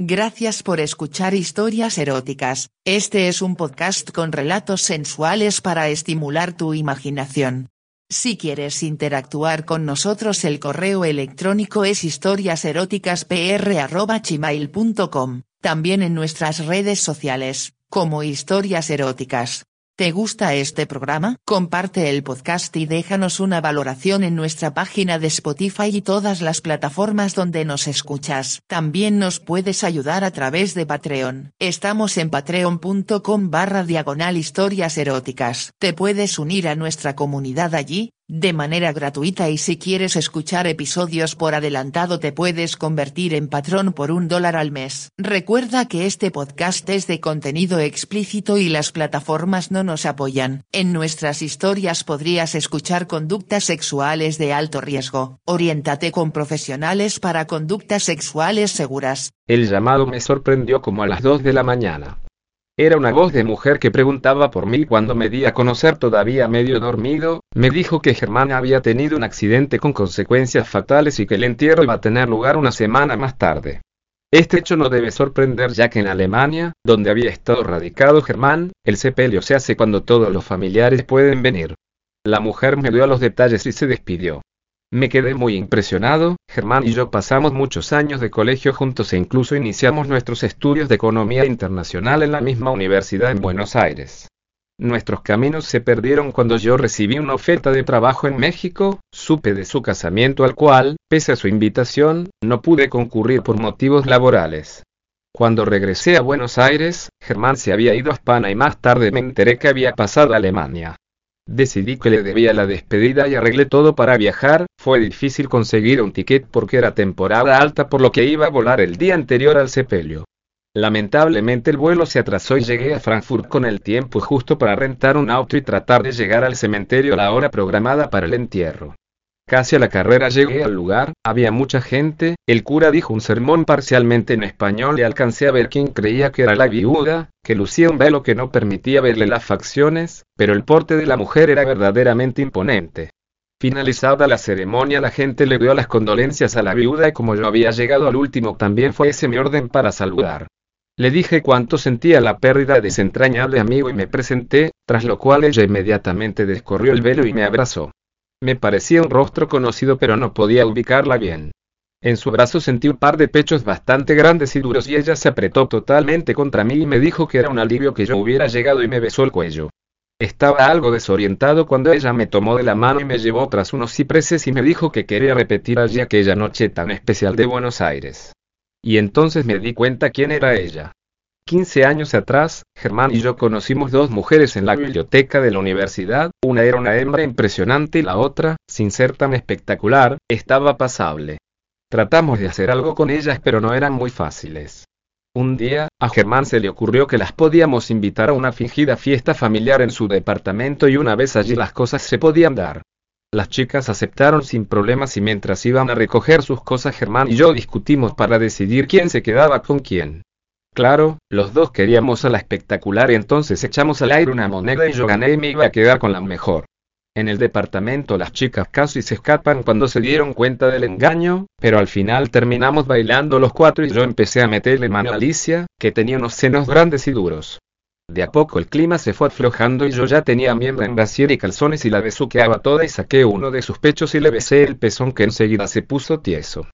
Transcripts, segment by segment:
Gracias por escuchar historias eróticas. Este es un podcast con relatos sensuales para estimular tu imaginación. Si quieres interactuar con nosotros el correo electrónico es historiaseroticaspr.gmail.com, también en nuestras redes sociales, como historias eróticas. ¿Te gusta este programa? Comparte el podcast y déjanos una valoración en nuestra página de Spotify y todas las plataformas donde nos escuchas. También nos puedes ayudar a través de Patreon. Estamos en patreon.com barra diagonal historias eróticas. Te puedes unir a nuestra comunidad allí, de manera gratuita y si quieres escuchar episodios por adelantado te puedes convertir en patrón por un dólar al mes. Recuerda que este podcast es de contenido explícito y las plataformas no nos apoyan. En nuestras historias podrías escuchar conductas sexuales de alto riesgo. Oriéntate con profesionales para conductas sexuales seguras. El llamado me sorprendió como a las 2 de la mañana. Era una voz de mujer que preguntaba por mí cuando me di a conocer todavía medio dormido, me dijo que Germán había tenido un accidente con consecuencias fatales y que el entierro iba a tener lugar una semana más tarde. Este hecho no debe sorprender ya que en Alemania, donde había estado radicado Germán, el sepelio se hace cuando todos los familiares pueden venir. La mujer me dio los detalles y se despidió. Me quedé muy impresionado, Germán y yo pasamos muchos años de colegio juntos e incluso iniciamos nuestros estudios de economía internacional en la misma universidad en Buenos Aires. Nuestros caminos se perdieron cuando yo recibí una oferta de trabajo en México, supe de su casamiento al cual, pese a su invitación, no pude concurrir por motivos laborales. Cuando regresé a Buenos Aires, Germán se había ido a España y más tarde me enteré que había pasado a Alemania. Decidí que le debía la despedida y arreglé todo para viajar, fue difícil conseguir un ticket porque era temporada alta por lo que iba a volar el día anterior al sepelio. Lamentablemente el vuelo se atrasó y llegué a Frankfurt con el tiempo justo para rentar un auto y tratar de llegar al cementerio a la hora programada para el entierro. Casi a la carrera llegué al lugar, había mucha gente, el cura dijo un sermón parcialmente en español y alcancé a ver quién creía que era la viuda, que lucía un velo que no permitía verle las facciones, pero el porte de la mujer era verdaderamente imponente. Finalizada la ceremonia la gente le dio las condolencias a la viuda y como yo había llegado al último también fue ese mi orden para saludar. Le dije cuánto sentía la pérdida de ese entrañable amigo y me presenté, tras lo cual ella inmediatamente descorrió el velo y me abrazó. Me parecía un rostro conocido pero no podía ubicarla bien. En su brazo sentí un par de pechos bastante grandes y duros y ella se apretó totalmente contra mí y me dijo que era un alivio que yo hubiera llegado y me besó el cuello. Estaba algo desorientado cuando ella me tomó de la mano y me llevó tras unos cipreses y me dijo que quería repetir allí aquella noche tan especial de Buenos Aires. Y entonces me di cuenta quién era ella. 15 años atrás, Germán y yo conocimos dos mujeres en la biblioteca de la universidad, una era una hembra impresionante y la otra, sin ser tan espectacular, estaba pasable. Tratamos de hacer algo con ellas pero no eran muy fáciles. Un día, a Germán se le ocurrió que las podíamos invitar a una fingida fiesta familiar en su departamento y una vez allí las cosas se podían dar. Las chicas aceptaron sin problemas y mientras iban a recoger sus cosas Germán y yo discutimos para decidir quién se quedaba con quién. Claro, los dos queríamos a la espectacular y entonces echamos al aire una moneda y yo gané y me iba a quedar con la mejor. En el departamento las chicas casi se escapan cuando se dieron cuenta del engaño, pero al final terminamos bailando los cuatro y yo empecé a meterle mano a Alicia, que tenía unos senos grandes y duros. De a poco el clima se fue aflojando y yo ya tenía miembro en brasier y calzones y la besuqueaba toda y saqué uno de sus pechos y le besé el pezón que enseguida se puso tieso.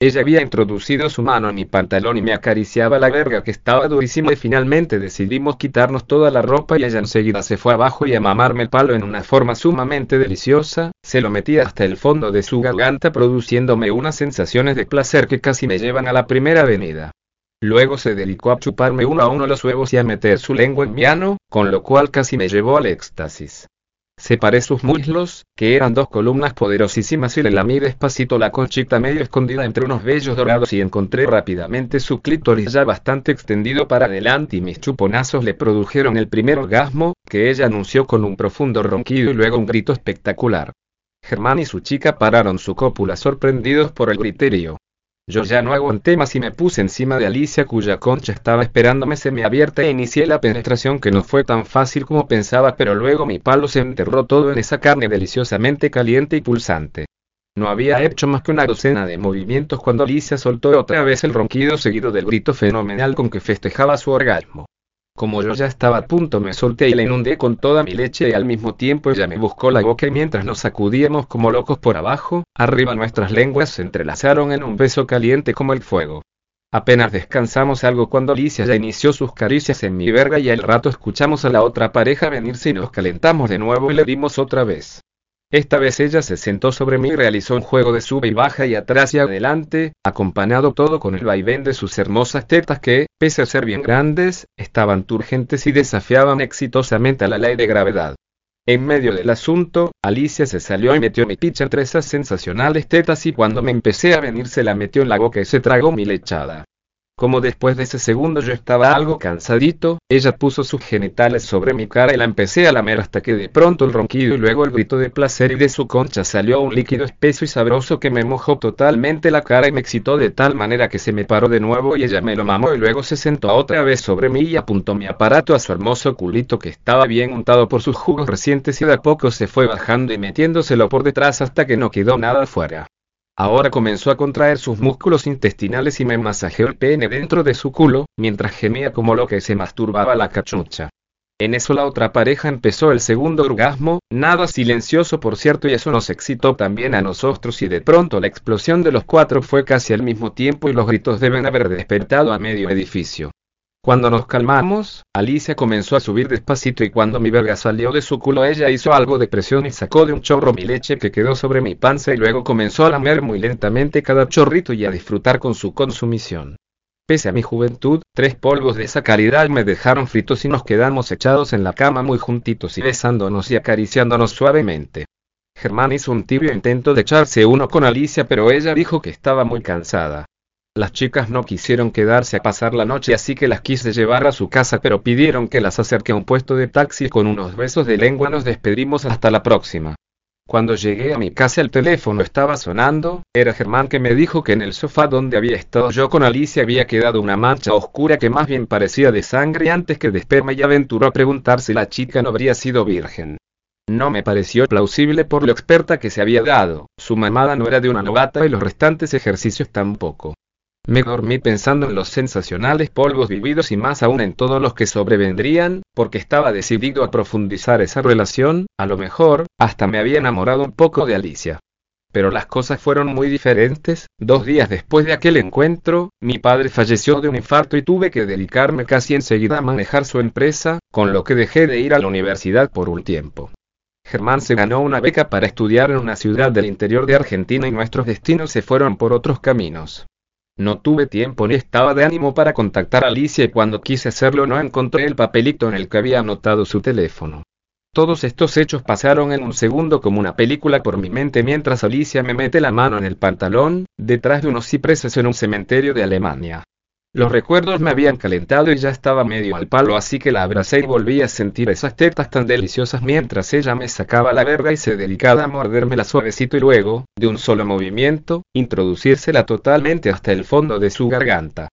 Ella había introducido su mano en mi pantalón y me acariciaba la verga que estaba durísima y finalmente decidimos quitarnos toda la ropa y ella enseguida se fue abajo y a mamarme el palo en una forma sumamente deliciosa, se lo metía hasta el fondo de su garganta produciéndome unas sensaciones de placer que casi me llevan a la primera avenida. Luego se dedicó a chuparme uno a uno los huevos y a meter su lengua en mi ano, con lo cual casi me llevó al éxtasis. Separé sus muslos, que eran dos columnas poderosísimas y le lamí despacito la conchita medio escondida entre unos vellos dorados y encontré rápidamente su clítoris ya bastante extendido para adelante y mis chuponazos le produjeron el primer orgasmo, que ella anunció con un profundo ronquido y luego un grito espectacular. Germán y su chica pararon su cópula sorprendidos por el griterío. Yo ya no aguanté más y me puse encima de Alicia cuya concha estaba esperándome semiabierta e inicié la penetración que no fue tan fácil como pensaba pero luego mi palo se enterró todo en esa carne deliciosamente caliente y pulsante. No había hecho más que una docena de movimientos cuando Alicia soltó otra vez el ronquido seguido del grito fenomenal con que festejaba su orgasmo. Como yo ya estaba a punto me solté y la inundé con toda mi leche y al mismo tiempo ella me buscó la boca y mientras nos sacudíamos como locos por abajo, arriba nuestras lenguas se entrelazaron en un beso caliente como el fuego. Apenas descansamos algo cuando Alicia ya inició sus caricias en mi verga y al rato escuchamos a la otra pareja venirse y nos calentamos de nuevo y le dimos otra vez. Esta vez ella se sentó sobre mí y realizó un juego de sube y baja y atrás y adelante, acompañado todo con el vaivén de sus hermosas tetas que, pese a ser bien grandes, estaban turgentes y desafiaban exitosamente a la ley de gravedad. En medio del asunto, Alicia se salió y metió mi picha entre esas sensacionales tetas y cuando me empecé a venir se la metió en la boca y se tragó mi lechada. Como después de ese segundo yo estaba algo cansadito, ella puso sus genitales sobre mi cara y la empecé a lamer hasta que de pronto el ronquido y luego el grito de placer y de su concha salió un líquido espeso y sabroso que me mojó totalmente la cara y me excitó de tal manera que se me paró de nuevo y ella me lo mamó y luego se sentó otra vez sobre mí y apuntó mi aparato a su hermoso culito que estaba bien untado por sus jugos recientes y de a poco se fue bajando y metiéndoselo por detrás hasta que no quedó nada fuera. Ahora comenzó a contraer sus músculos intestinales y me masajeó el pene dentro de su culo, mientras gemía como lo que se masturbaba la cachucha. En eso la otra pareja empezó el segundo orgasmo, nada silencioso por cierto y eso nos excitó también a nosotros y de pronto la explosión de los cuatro fue casi al mismo tiempo y los gritos deben haber despertado a medio edificio. Cuando nos calmamos, Alicia comenzó a subir despacito y cuando mi verga salió de su culo ella hizo algo de presión y sacó de un chorro mi leche que quedó sobre mi panza y luego comenzó a lamer muy lentamente cada chorrito y a disfrutar con su consumición. Pese a mi juventud, tres polvos de esa calidad me dejaron fritos y nos quedamos echados en la cama muy juntitos y besándonos y acariciándonos suavemente. Germán hizo un tibio intento de echarse uno con Alicia pero ella dijo que estaba muy cansada. Las chicas no quisieron quedarse a pasar la noche así que las quise llevar a su casa pero pidieron que las acerque a un puesto de taxi con unos besos de lengua nos despedimos hasta la próxima. Cuando llegué a mi casa el teléfono estaba sonando, era Germán que me dijo que en el sofá donde había estado yo con Alicia había quedado una mancha oscura que más bien parecía de sangre antes que de esperma y aventuró a preguntar si la chica no habría sido virgen. No me pareció plausible por lo experta que se había dado, su mamada no era de una novata y los restantes ejercicios tampoco. Me dormí pensando en los sensacionales polvos vividos y más aún en todos los que sobrevendrían, porque estaba decidido a profundizar esa relación, a lo mejor, hasta me había enamorado un poco de Alicia. Pero las cosas fueron muy diferentes, dos días después de aquel encuentro, mi padre falleció de un infarto y tuve que dedicarme casi enseguida a manejar su empresa, con lo que dejé de ir a la universidad por un tiempo. Germán se ganó una beca para estudiar en una ciudad del interior de Argentina y nuestros destinos se fueron por otros caminos. No tuve tiempo ni estaba de ánimo para contactar a Alicia y cuando quise hacerlo no encontré el papelito en el que había anotado su teléfono. Todos estos hechos pasaron en un segundo como una película por mi mente mientras Alicia me mete la mano en el pantalón, detrás de unos cipreses en un cementerio de Alemania. Los recuerdos me habían calentado y ya estaba medio al palo así que la abracé y volví a sentir esas tetas tan deliciosas mientras ella me sacaba la verga y se dedicaba a mordérmela suavecito y luego, de un solo movimiento, introducírsela totalmente hasta el fondo de su garganta.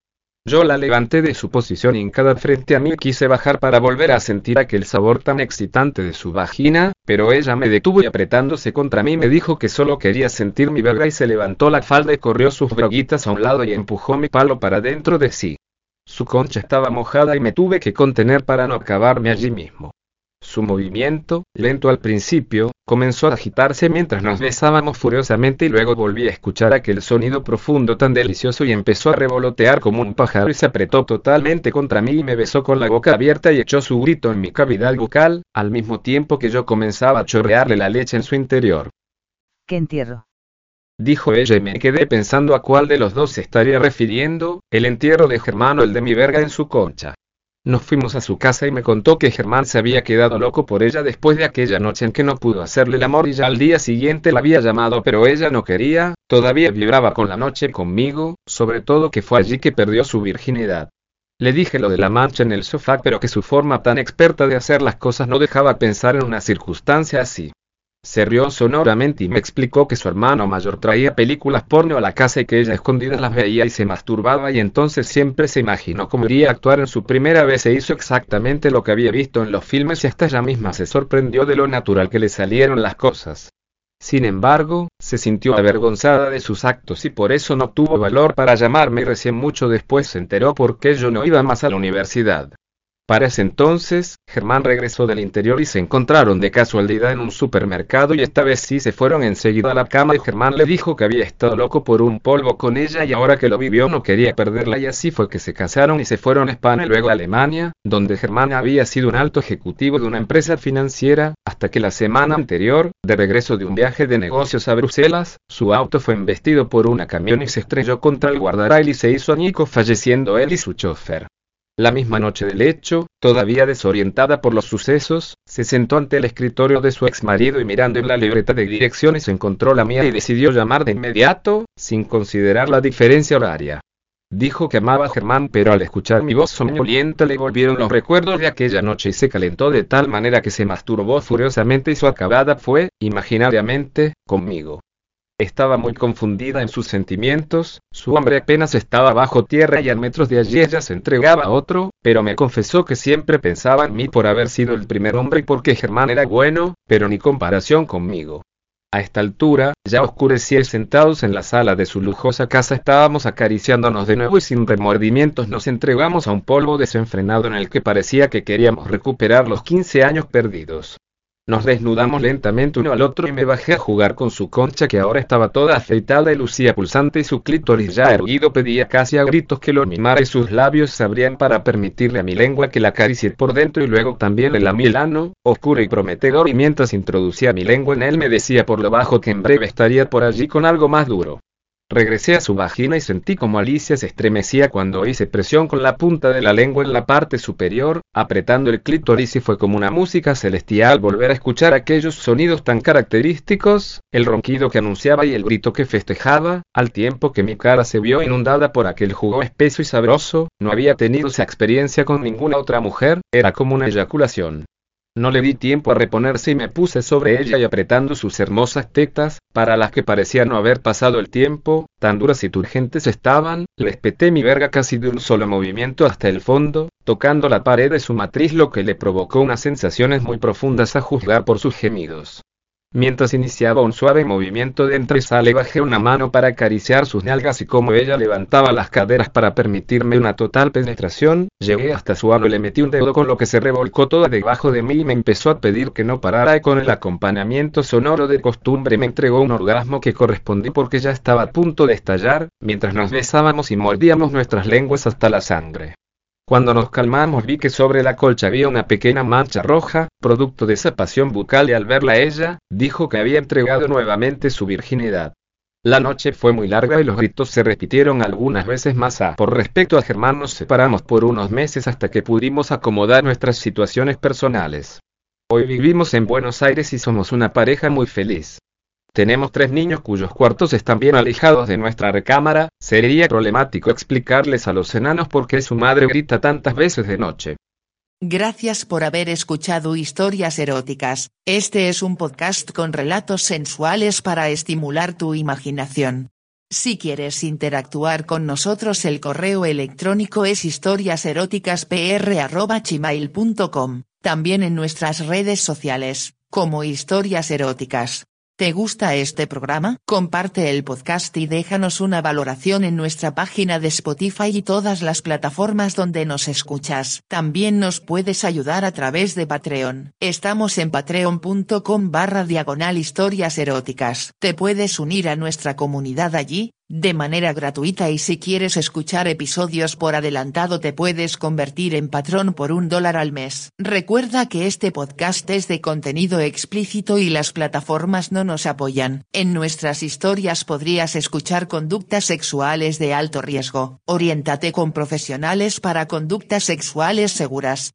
Yo la levanté de su posición hincada frente a mí y quise bajar para volver a sentir aquel sabor tan excitante de su vagina, pero ella me detuvo y apretándose contra mí me dijo que solo quería sentir mi verga y se levantó la falda y corrió sus broguitas a un lado y empujó mi palo para dentro de sí. Su concha estaba mojada y me tuve que contener para no acabarme allí mismo. Su movimiento, lento al principio, comenzó a agitarse mientras nos besábamos furiosamente y luego volví a escuchar aquel sonido profundo tan delicioso y empezó a revolotear como un pájaro y se apretó totalmente contra mí y me besó con la boca abierta y echó su grito en mi cavidad bucal, al mismo tiempo que yo comenzaba a chorrearle la leche en su interior. ¿Qué entierro? Dijo ella y me quedé pensando a cuál de los dos se estaría refiriendo, el entierro de Germán o el de mi verga en su concha. Nos fuimos a su casa y me contó que Germán se había quedado loco por ella después de aquella noche en que no pudo hacerle el amor y ya al día siguiente la había llamado pero ella no quería, todavía vibraba con la noche conmigo, sobre todo que fue allí que perdió su virginidad. Le dije lo de la mancha en el sofá pero que su forma tan experta de hacer las cosas no dejaba pensar en una circunstancia así. Se rió sonoramente y me explicó que su hermano mayor traía películas porno a la casa y que ella escondida las veía y se masturbaba y entonces siempre se imaginó cómo iría a actuar en su primera vez e hizo exactamente lo que había visto en los filmes y hasta ella misma se sorprendió de lo natural que le salieron las cosas. Sin embargo, se sintió avergonzada de sus actos y por eso no tuvo valor para llamarme y recién mucho después se enteró por qué yo no iba más a la universidad. Para ese entonces, Germán regresó del interior y se encontraron de casualidad en un supermercado y esta vez sí se fueron enseguida a la cama y Germán le dijo que había estado loco por un polvo con ella y ahora que lo vivió no quería perderla y así fue que se casaron y se fueron a España y luego a Alemania, donde Germán había sido un alto ejecutivo de una empresa financiera, hasta que la semana anterior, de regreso de un viaje de negocios a Bruselas, su auto fue embestido por una camión y se estrelló contra el guardarrail y se hizo añico falleciendo él y su chofer. La misma noche del hecho, todavía desorientada por los sucesos, se sentó ante el escritorio de su ex marido y mirando en la libreta de direcciones encontró la mía y decidió llamar de inmediato, sin considerar la diferencia horaria. Dijo que amaba a Germán, pero al escuchar mi voz somnolienta le volvieron los recuerdos de aquella noche y se calentó de tal manera que se masturbó furiosamente y su acabada fue, imaginariamente, conmigo. Estaba muy confundida en sus sentimientos, su hombre apenas estaba bajo tierra y a metros de allí ella se entregaba a otro, pero me confesó que siempre pensaba en mí por haber sido el primer hombre y porque Germán era bueno, pero ni comparación conmigo. A esta altura, ya oscurecía y sentados en la sala de su lujosa casa estábamos acariciándonos de nuevo y sin remordimientos nos entregamos a un polvo desenfrenado en el que parecía que queríamos recuperar los 15 años perdidos. Nos desnudamos lentamente uno al otro y me bajé a jugar con su concha que ahora estaba toda afeitada y lucía pulsante y su clítoris ya erguido pedía casi a gritos que lo mimara y sus labios se abrían para permitirle a mi lengua que la acaricie por dentro y luego también le lamí el ano, oscuro y prometedor y mientras introducía mi lengua en él me decía por lo bajo que en breve estaría por allí con algo más duro. Regresé a su vagina y sentí como Alicia se estremecía cuando hice presión con la punta de la lengua en la parte superior, apretando el clítoris y fue como una música celestial volver a escuchar aquellos sonidos tan característicos, el ronquido que anunciaba y el grito que festejaba, al tiempo que mi cara se vio inundada por aquel jugo espeso y sabroso, no había tenido esa experiencia con ninguna otra mujer, era como una eyaculación. No le di tiempo a reponerse y me puse sobre ella y apretando sus hermosas tetas, para las que parecía no haber pasado el tiempo, tan duras y turgentes estaban, le espeté mi verga casi de un solo movimiento hasta el fondo, tocando la pared de su matriz lo que le provocó unas sensaciones muy profundas a juzgar por sus gemidos. Mientras iniciaba un suave movimiento de entre y sale bajé una mano para acariciar sus nalgas y como ella levantaba las caderas para permitirme una total penetración, llegué hasta su ano y le metí un dedo con lo que se revolcó toda debajo de mí y me empezó a pedir que no parara y con el acompañamiento sonoro de costumbre me entregó un orgasmo que correspondí porque ya estaba a punto de estallar, mientras nos besábamos y mordíamos nuestras lenguas hasta la sangre. Cuando nos calmamos vi que sobre la colcha había una pequeña mancha roja, producto de esa pasión bucal y al verla ella, dijo que había entregado nuevamente su virginidad. La noche fue muy larga y los gritos se repitieron algunas veces más. A. Por respecto a Germán nos separamos por unos meses hasta que pudimos acomodar nuestras situaciones personales. Hoy vivimos en Buenos Aires y somos una pareja muy feliz. Tenemos tres niños cuyos cuartos están bien alejados de nuestra recámara, sería problemático explicarles a los enanos por qué su madre grita tantas veces de noche. Gracias por haber escuchado historias eróticas, este es un podcast con relatos sensuales para estimular tu imaginación. Si quieres interactuar con nosotros el correo electrónico es historiaseroticaspr.gmail.com, también en nuestras redes sociales, como historias eróticas. ¿Te gusta este programa? Comparte el podcast y déjanos una valoración en nuestra página de Spotify y todas las plataformas donde nos escuchas. También nos puedes ayudar a través de Patreon. Estamos en patreon.com barra diagonal historias eróticas. Te puedes unir a nuestra comunidad allí, de manera gratuita y si quieres escuchar episodios por adelantado te puedes convertir en patrón por un dólar al mes. Recuerda que este podcast es de contenido explícito y las plataformas no nos apoyan. En nuestras historias podrías escuchar conductas sexuales de alto riesgo. Oriéntate con profesionales para conductas sexuales seguras.